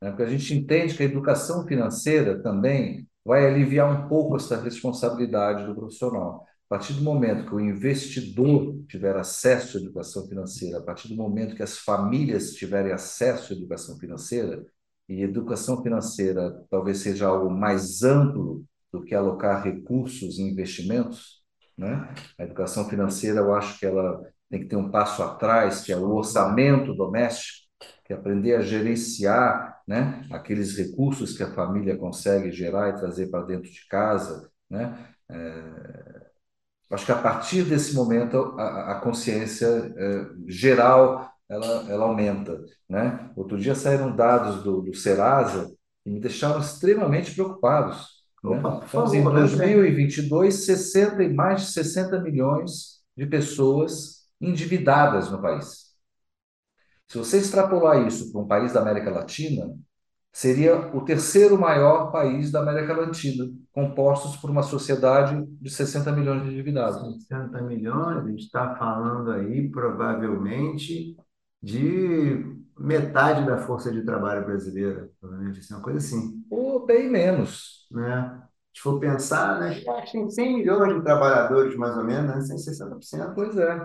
Né? Porque a gente entende que a educação financeira também vai aliviar um pouco essa responsabilidade do profissional. Partir do momento que o investidor tiver acesso à educação financeira, a partir do momento que as famílias tiverem acesso à educação financeira, e educação financeira talvez seja algo mais amplo do que alocar recursos em investimentos, né? A educação financeira, eu acho que ela tem que ter um passo atrás, que é o orçamento doméstico, que é aprender a gerenciar né, aqueles recursos que a família consegue gerar e trazer para dentro de casa. Né? É, acho que a partir desse momento a, a consciência é, geral ela, ela aumenta. Né? Outro dia saíram dados do, do Serasa que me deixaram extremamente preocupados. Né? Opa, então, em 2022, 60 e mais de 60 milhões de pessoas endividadas no país. Se você extrapolar isso para um país da América Latina, seria o terceiro maior país da América Latina, compostos por uma sociedade de 60 milhões de endividados. 60 milhões, a gente está falando aí provavelmente de metade da força de trabalho brasileira, provavelmente, assim, uma coisa assim. Ou bem menos. Né? Se for pensar, né, acho que tem 100 milhões de trabalhadores, mais ou menos, né? 160%. Pois é.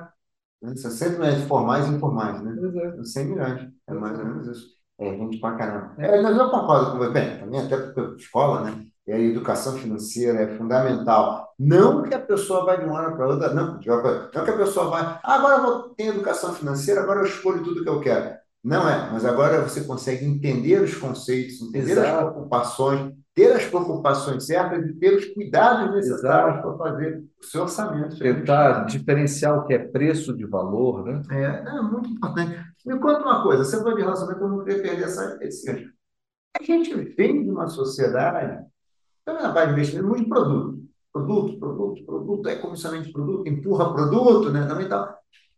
Né? 60 milhões de formais e informais, né? Pois é. 100 milhões, é mais ou menos isso. É gente pra caramba. É, mas eu concordo com você, bem, também até porque escola, né? E a educação financeira é fundamental. Não que a pessoa vai de uma hora para outra, não, não que a pessoa vai, ah, agora eu vou ter educação financeira, agora eu escolho tudo que eu quero. Não é, mas agora você consegue entender os conceitos, entender Exato. as preocupações, ter as preocupações certas e ter os cuidados necessários para fazer o seu orçamento. Tentar diferenciar o que é preço de valor, né? É, é muito importante. Me conta uma coisa, você falou de relacionamento, eu não queria perder essa, esse A gente vem de uma sociedade, também na parte de investimento, muito produto. Produto, produto, produto, é comissionamento de produto, empurra produto, né? Também tá.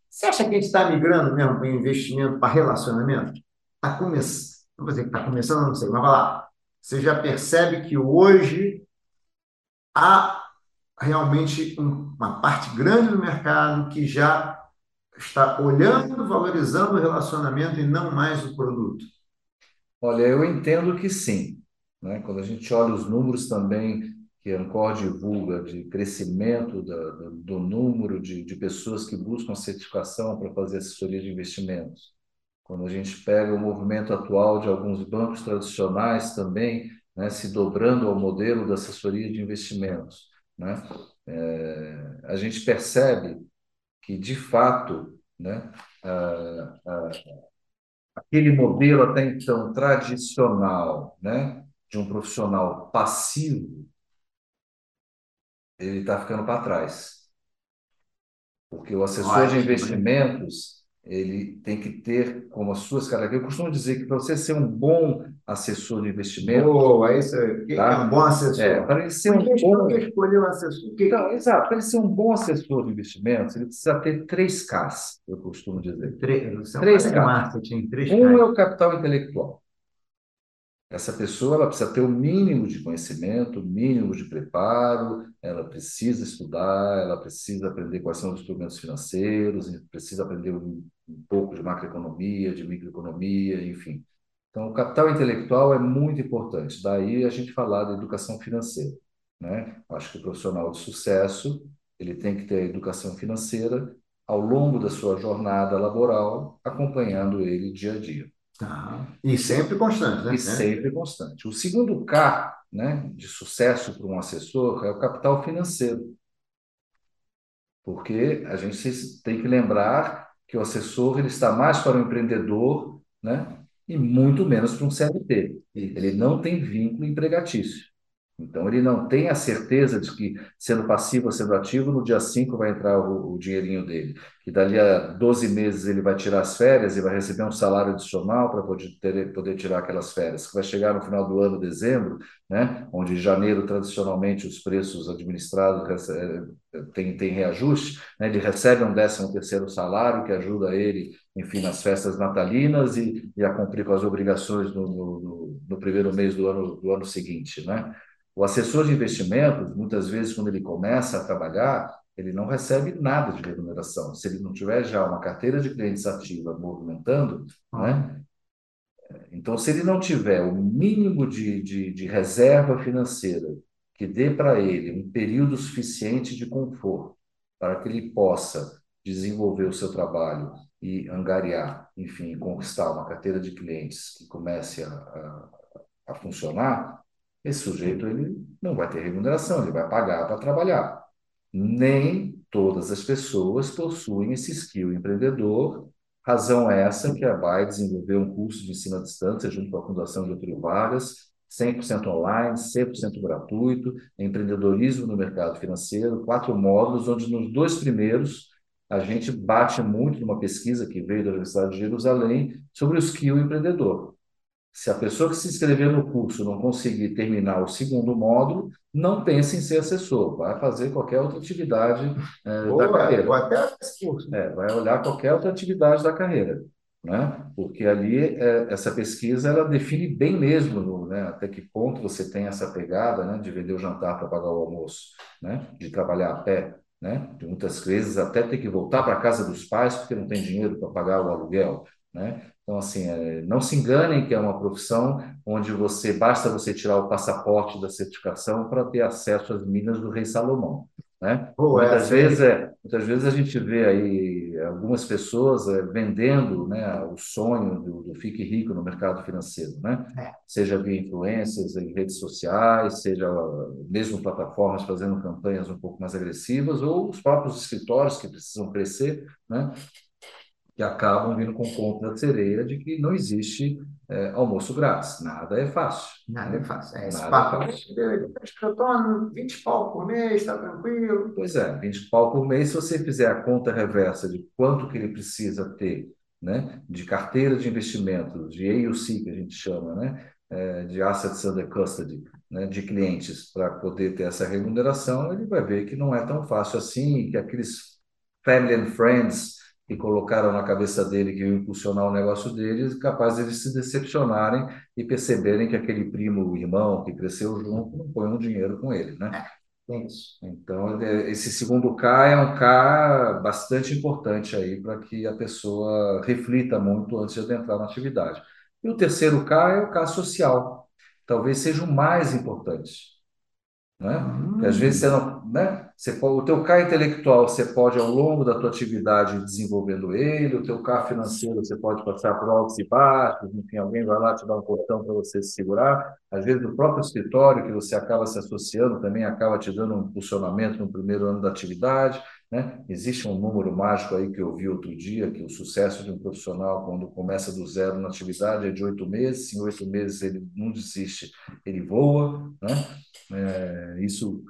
Você acha que a gente está migrando mesmo para investimento, para relacionamento? Está começando, não dizer que está começando, não sei, mas vai lá. Você já percebe que hoje há realmente uma parte grande do mercado que já está olhando, valorizando o relacionamento e não mais o produto? Olha, eu entendo que sim. Né? Quando a gente olha os números também que a Ancor divulga de crescimento da, do, do número de, de pessoas que buscam certificação para fazer assessoria de investimentos, quando a gente pega o movimento atual de alguns bancos tradicionais também, né, se dobrando ao modelo da assessoria de investimentos, né, é, a gente percebe que, de fato, né, a, a, aquele modelo até então tradicional né, de um profissional passivo, ele está ficando para trás. Porque o assessor de investimentos ele tem que ter como as suas características. Eu costumo dizer que para você ser um bom assessor de investimento. Boa, isso é, tá? é um bom assessor. É, para ele ser um bom. escolher um assessor. Que... Não, exato. Para ele ser um bom assessor de investimentos, ele precisa ter três Ks, eu costumo dizer. Três, três Ks. Marketing, três um é o capital intelectual. Essa pessoa ela precisa ter o mínimo de conhecimento, o mínimo de preparo, ela precisa estudar, ela precisa aprender quais são os instrumentos financeiros, precisa aprender um, um pouco de macroeconomia, de microeconomia, enfim. Então, o capital intelectual é muito importante. Daí a gente falar da educação financeira. Né? Acho que o profissional de sucesso ele tem que ter a educação financeira ao longo da sua jornada laboral, acompanhando ele dia a dia. Tá. E sempre constante, né? E sempre constante. O segundo K né, de sucesso para um assessor é o capital financeiro. Porque a gente tem que lembrar que o assessor ele está mais para o empreendedor né, e muito menos para um CLT. Ele não tem vínculo empregatício. Então, ele não tem a certeza de que, sendo passivo ou sendo ativo, no dia 5 vai entrar o, o, dinheirinho dele. Que dali a 12 meses ele vai tirar as férias e vai receber um salário adicional para poder, ter, poder tirar aquelas férias. Que vai chegar no final do ano, dezembro, né, onde em janeiro, tradicionalmente, os preços administrados eh, tem, tem reajuste, né, ele recebe um 13 terceiro salário que ajuda ele, enfim, nas festas natalinas e, e a cumprir com as obrigações no, no, no primeiro mês do ano, do ano seguinte, né? O assessor de investimentos, muitas vezes, quando ele começa a trabalhar, ele não recebe nada de remuneração. Se ele não tiver já uma carteira de clientes ativa movimentando, ah. né? Então, se ele não tiver o mínimo de, de, de reserva financeira que dê para ele um período suficiente de conforto, para que ele possa desenvolver o seu trabalho e angariar, enfim, conquistar uma carteira de clientes que comece a, a, a funcionar, esse sujeito ele não vai ter remuneração, ele vai pagar para trabalhar. Nem todas as pessoas possuem esse skill empreendedor. Razão essa que a BAE desenvolveu um curso de ensino à distância junto com a Fundação Getúlio Vargas, 100% online, 100% gratuito, empreendedorismo no mercado financeiro, quatro módulos, onde nos dois primeiros a gente bate muito numa pesquisa que veio da Universidade de Jerusalém sobre o skill empreendedor. Se a pessoa que se inscrever no curso não conseguir terminar o segundo módulo, não pense em ser assessor, vai fazer qualquer outra atividade é, Boa, da carreira. Ou até curso. É, vai olhar qualquer outra atividade da carreira. Né? Porque ali é, essa pesquisa ela define bem mesmo né? até que ponto você tem essa pegada né? de vender o jantar para pagar o almoço, né? de trabalhar a pé, né? de muitas vezes até ter que voltar para casa dos pais porque não tem dinheiro para pagar o aluguel. Né? Então, assim, é, não se enganem que é uma profissão onde você basta você tirar o passaporte da certificação para ter acesso às minas do rei Salomão. Né? Oh, muitas, é, vezes, é, muitas vezes a gente vê aí algumas pessoas é, vendendo né, o sonho do, do, fique rico no mercado financeiro, né? É. seja via influências em redes sociais, seja mesmo plataformas fazendo campanhas um pouco mais agressivas, ou os próprios escritórios que precisam crescer, né? Que acabam vindo com o conto da sereia de que não existe é, almoço grátis. Nada é fácil. Nada é fácil. É, esse Nada papo, é fácil. eu estou 20 pau por mês, está tranquilo. Pois é, 20 pau por mês, se você fizer a conta reversa de quanto que ele precisa ter né, de carteira de investimentos, de AUC, que a gente chama, né, é, de Assets Under Custody, né, de clientes, para poder ter essa remuneração, ele vai ver que não é tão fácil assim, que aqueles family and friends que colocaram na cabeça dele que ia impulsionar o negócio dele, capaz de eles se decepcionarem e perceberem que aquele primo, irmão que cresceu junto, não põe um dinheiro com ele, né? É isso. Então, esse segundo K é um K bastante importante aí para que a pessoa reflita muito antes de entrar na atividade. E o terceiro K é o K social. Talvez seja o mais importante. Né? Hum. às vezes você não, né? Você pode, o teu carro intelectual você pode ao longo da tua atividade desenvolvendo ele, o teu carro financeiro você pode passar por altos e baixos, enfim, alguém vai lá te dar um portão para você se segurar. Às vezes o próprio escritório que você acaba se associando também acaba te dando um impulsionamento no primeiro ano da atividade. Né? Existe um número mágico aí que eu vi outro dia, que o sucesso de um profissional, quando começa do zero na atividade, é de oito meses. Em oito meses ele não desiste, ele voa. Né? É, isso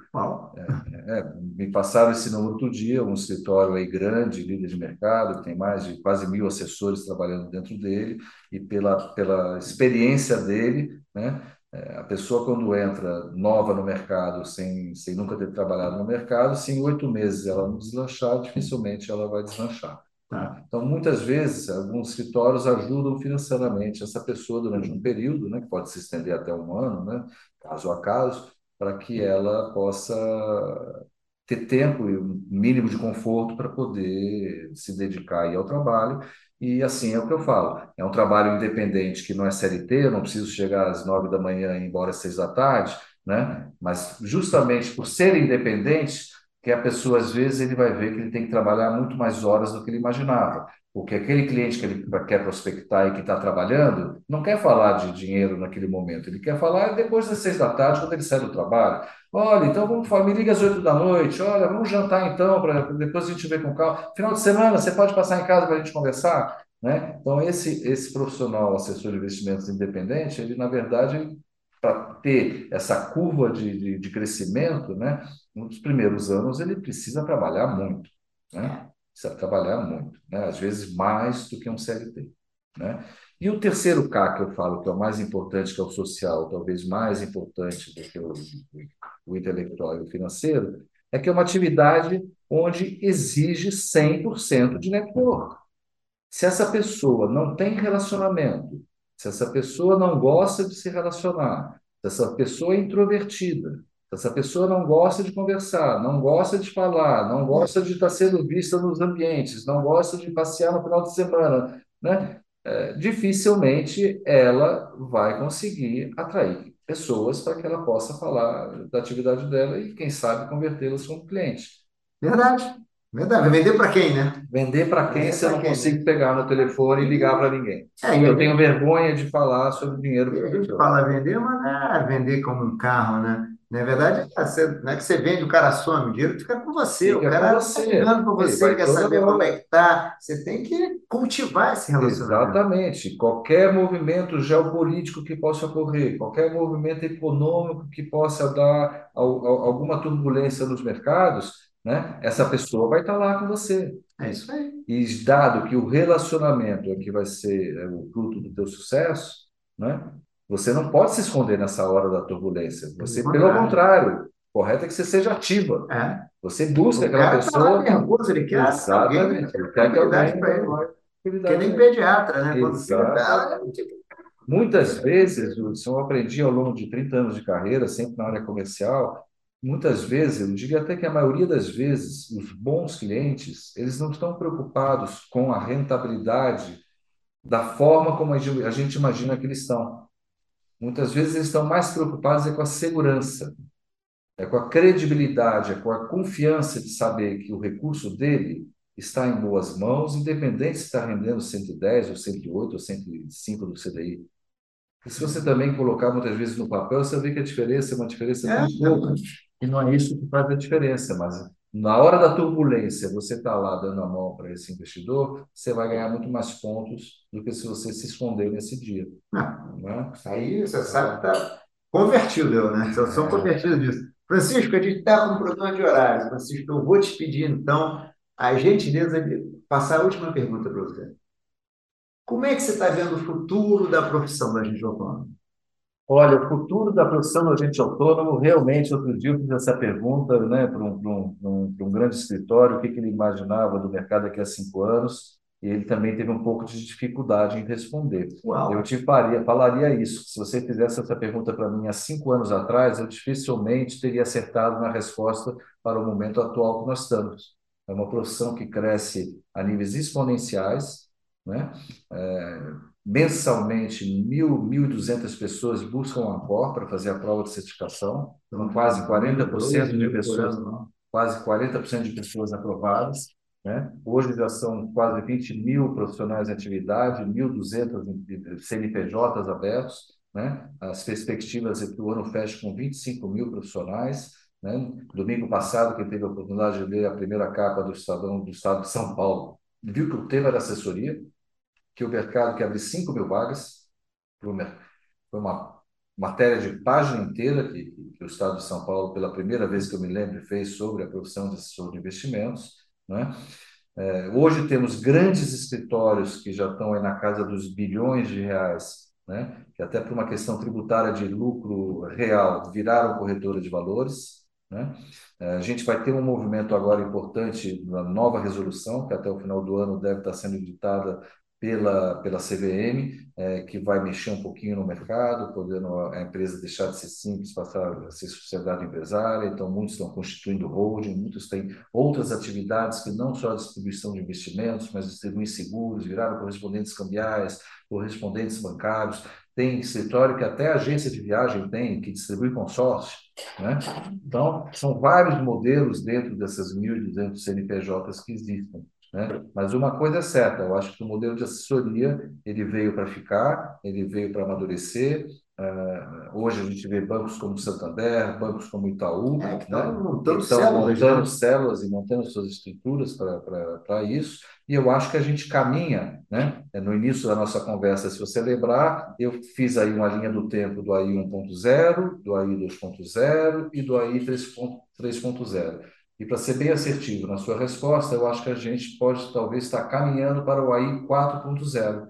é, é, me passaram esse número outro dia, um escritório aí grande, líder de mercado, que tem mais de quase mil assessores trabalhando dentro dele, e pela, pela experiência dele, né? É, a pessoa, quando entra nova no mercado, sem, sem nunca ter trabalhado no mercado, se em oito meses ela não deslanchar, dificilmente ela vai deslanchar. Tá. Então, muitas vezes, alguns escritórios ajudam financeiramente essa pessoa durante um período, né, que pode se estender até um ano, né, caso a caso, para que ela possa ter tempo e um mínimo de conforto para poder se dedicar ao trabalho e assim é o que eu falo. É um trabalho independente que não é CLT, eu não preciso chegar às nove da manhã e ir embora às seis da tarde, né? Mas justamente por ser independente, que a pessoa às vezes ele vai ver que ele tem que trabalhar muito mais horas do que ele imaginava. Porque aquele cliente que ele quer prospectar e que está trabalhando não quer falar de dinheiro naquele momento, ele quer falar depois das seis da tarde, quando ele sai do trabalho. Olha, então vamos me liga às oito da noite, olha, vamos jantar então, para depois a gente ver com calma. Final de semana, você pode passar em casa para a gente conversar? Né? Então, esse, esse profissional, assessor de investimentos independente, ele, na verdade, para ter essa curva de, de, de, crescimento, né, nos primeiros anos, ele precisa trabalhar muito. Né? Precisa trabalhar muito, né? às vezes mais do que um CLT. Né? E o terceiro K que eu falo, que é o mais importante, que é o social, talvez mais importante do que o, o intelectual e o financeiro, é que é uma atividade onde exige 100% de network. Se essa pessoa não tem relacionamento, se essa pessoa não gosta de se relacionar, se essa pessoa é introvertida, se essa pessoa não gosta de conversar, não gosta de falar, não gosta de estar sendo vista nos ambientes, não gosta de passear no final de semana, né? é, dificilmente ela vai conseguir atrair pessoas para que ela possa falar da atividade dela e, quem sabe, convertê-las como cliente. Verdade. Verdade, vender para quem, né? Vender para quem Vender se eu não quem? consigo pegar no telefone e ligar para ninguém? É, a Eu tenho vergonha de falar sobre dinheiro a gente fala vender, mas é vender como um carro, né? Na verdade, é você- não é que você vende, o cara some, o dinheiro fica com você, o Fica com cara tá ligando para Ele você, quer saber como é que tá. Você tem que cultivar esse relacionamento. Exatamente. Qualquer movimento geopolítico que possa ocorrer, qualquer movimento econômico que possa dar al- al- alguma turbulência nos mercados, né? Essa pessoa vai estar lá com você. É isso aí. E dado que o relacionamento é que vai ser é, o fruto do teu sucesso, né? Você não pode se esconder nessa hora da turbulência. Você, Pelo pelo contrário. contrário, correto é que você seja ativa. É. Você busca O aquela tá pessoa. nervoso, ele quer alguém Exatamente. que Ele quer que alguém para ele. Que nem pediatra, né? Quando você tá, tipo, Muitas vezes, Hudson, eu aprendi ao longo de 30 anos de carreira, sempre na área comercial, muitas vezes, eu diria até que a maioria das vezes, os bons clientes, eles não estão preocupados com a rentabilidade da forma como a gente a gente imagina que eles estão. Muitas vezes eles estão mais preocupados é com a segurança, é com a credibilidade, é com a confiança de saber que o recurso dele está em boas mãos, independente se está rendendo 110 ou 108 ou 105 do CDI. E se você também colocar muitas vezes no papel, você vê que a diferença é uma diferença É, tão pouca. E não é isso que faz a diferença, mas na hora da turbulência, você está lá dando a mão para esse investidor, você vai ganhar muito mais pontos do que se você se esconder nesse dia. não, Né? aí você sabe que tá convertido, eu, né? Eu sou convertido disso. Francisco, a gente está com um problema de horário. Francisco, eu vou te pedir, então, a gentileza de passar a última pergunta para você. Como é que você está vendo o futuro da profissão da gente autônoma? Olha, o futuro da profissão do agente autônomo, realmente, outro dia eu fiz essa pergunta né, para um, um, um grande escritório, o que, que ele imaginava do mercado daqui a cinco anos, e ele também teve um pouco de dificuldade em responder. Uau! Eu te faria, falaria isso. Se você fizesse essa pergunta para mim há cinco anos atrás, eu dificilmente teria acertado na resposta para o momento atual que nós estamos. É uma profissão que cresce a níveis exponenciais, né? É, mensalmente, mil, mil e duzentas pessoas buscam a Ancor para fazer a prova de certificação, então, quase 40% de pessoas, quase 40% de pessoas aprovadas. Né? Hoje já são quase 20 mil profissionais em atividade, 1.200 CNPJs abertos. Né? As perspectivas é que o ano feche com 25 mil profissionais. Né? Domingo passado, quem teve a oportunidade de ler a primeira capa do Estadão do Estado de São Paulo, viu que o tema era assessoria, que o mercado quer abrir 5 mil vagas. Foi uma matéria de página inteira que, que o Estado de São Paulo, pela primeira vez que eu me lembro, fez sobre a profissão de assessor de investimentos. Né? É, hoje temos grandes escritórios que já estão aí na casa dos bilhões de reais, né? que até por uma questão tributária de lucro real viraram corretora de valores. Né? É, a gente vai ter um movimento agora importante na nova resolução, que até o final do ano deve estar sendo editada pela, pela CVM, é, que vai mexer um pouquinho no mercado, podendo a empresa deixar de ser simples, passar a ser sociedade empresária. Então, muitos estão constituindo holding, muitos têm outras atividades que não só a distribuição de investimentos, mas distribuem seguros, viraram correspondentes cambiais, correspondentes bancários. Tem escritório que até agência de viagem tem, que distribui consórcio. Né? Então, são vários modelos dentro dessas 1.200 CNPJs que existem. Né? Mas uma coisa é certa, eu acho que o modelo de assessoria ele veio para ficar, ele veio para amadurecer. Uh, hoje a gente vê bancos como Santander, bancos como Itaú, é, que né? estão montando, estão células, montando né? células e montando suas estruturas para isso. E eu acho que a gente caminha, né? No início da nossa conversa, se você lembrar, eu fiz aí uma linha do tempo do AI 1.0, do AI 2.0 e do AI 3.0. E para ser bem assertivo na sua resposta, eu acho que a gente pode talvez estar caminhando para o AI 4.0.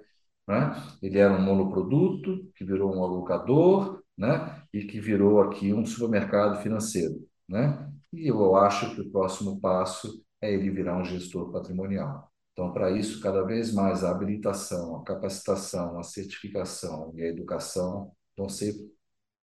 Né? Ele era um monoproduto, que virou um alocador, né? e que virou aqui um supermercado financeiro. Né? E eu acho que o próximo passo é ele virar um gestor patrimonial. Então, para isso, cada vez mais a habilitação, a capacitação, a certificação e a educação vão ser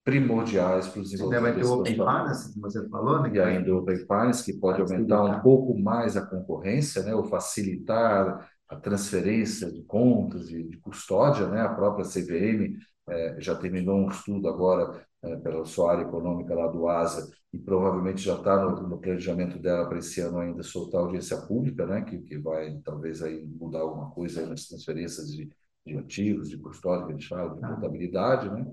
primordiais para o desenvolvimento Vai ter o Open Finance, que você falou, né? e ainda o Open Finance, que pode Facilitar. aumentar um pouco mais a concorrência, né, ou facilitar a transferência de contas e de custódia, né, a própria CVM eh, já terminou um estudo agora é, pela sua área econômica lá do ASA, e provavelmente já está no, no, planejamento dela para esse ano ainda soltar audiência pública, né, que, que vai talvez aí mudar alguma coisa aí nas transferências de, de ativos, de custódia, que a gente fala, de contabilidade, né?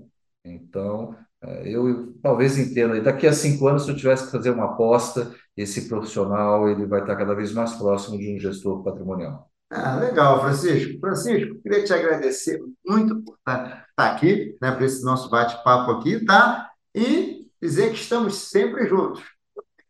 Então, é, eu talvez entenda, daqui a cinco anos, se eu tivesse que fazer uma aposta, esse profissional ele vai estar cada vez mais próximo de um gestor patrimonial. Ah, legal, Francisco. Francisco, queria te agradecer muito por estar, estar aqui, né, por esse nosso bate-papo aqui, tá? E dizer que estamos sempre juntos.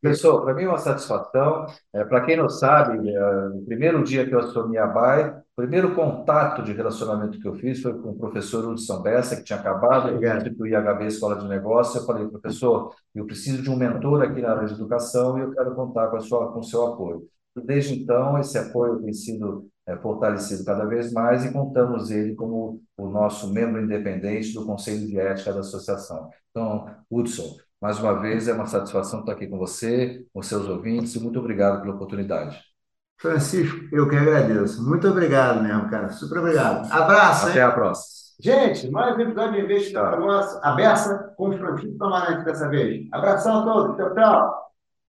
Pessoal, para mim é uma satisfação. É, para quem não sabe, é, no primeiro dia que eu assumi a BAE, primeiro contato de relacionamento que eu fiz foi com o professor Hudson Bessa, que tinha acabado de instituir a HB Escola de Negócio. Eu falei, professor, eu preciso de um mentor aqui na área de educação e eu quero contar com, a sua, com o seu apoio. Desde então, esse apoio tem sido é, fortalecido cada vez mais e contamos ele como o nosso membro independente do Conselho de Ética da Associação. Então, Hudson, mais uma vez é uma satisfação estar aqui com você, com seus ouvintes, e muito obrigado pela oportunidade. Francisco, eu que agradeço. Muito obrigado mesmo, cara. Super obrigado. Abraço. Até hein? a próxima. Gente, mais um episódio de Investimento Nossa, aberta com o Francisco Tomarante dessa vez. Abração a todos. Tchau, tchau.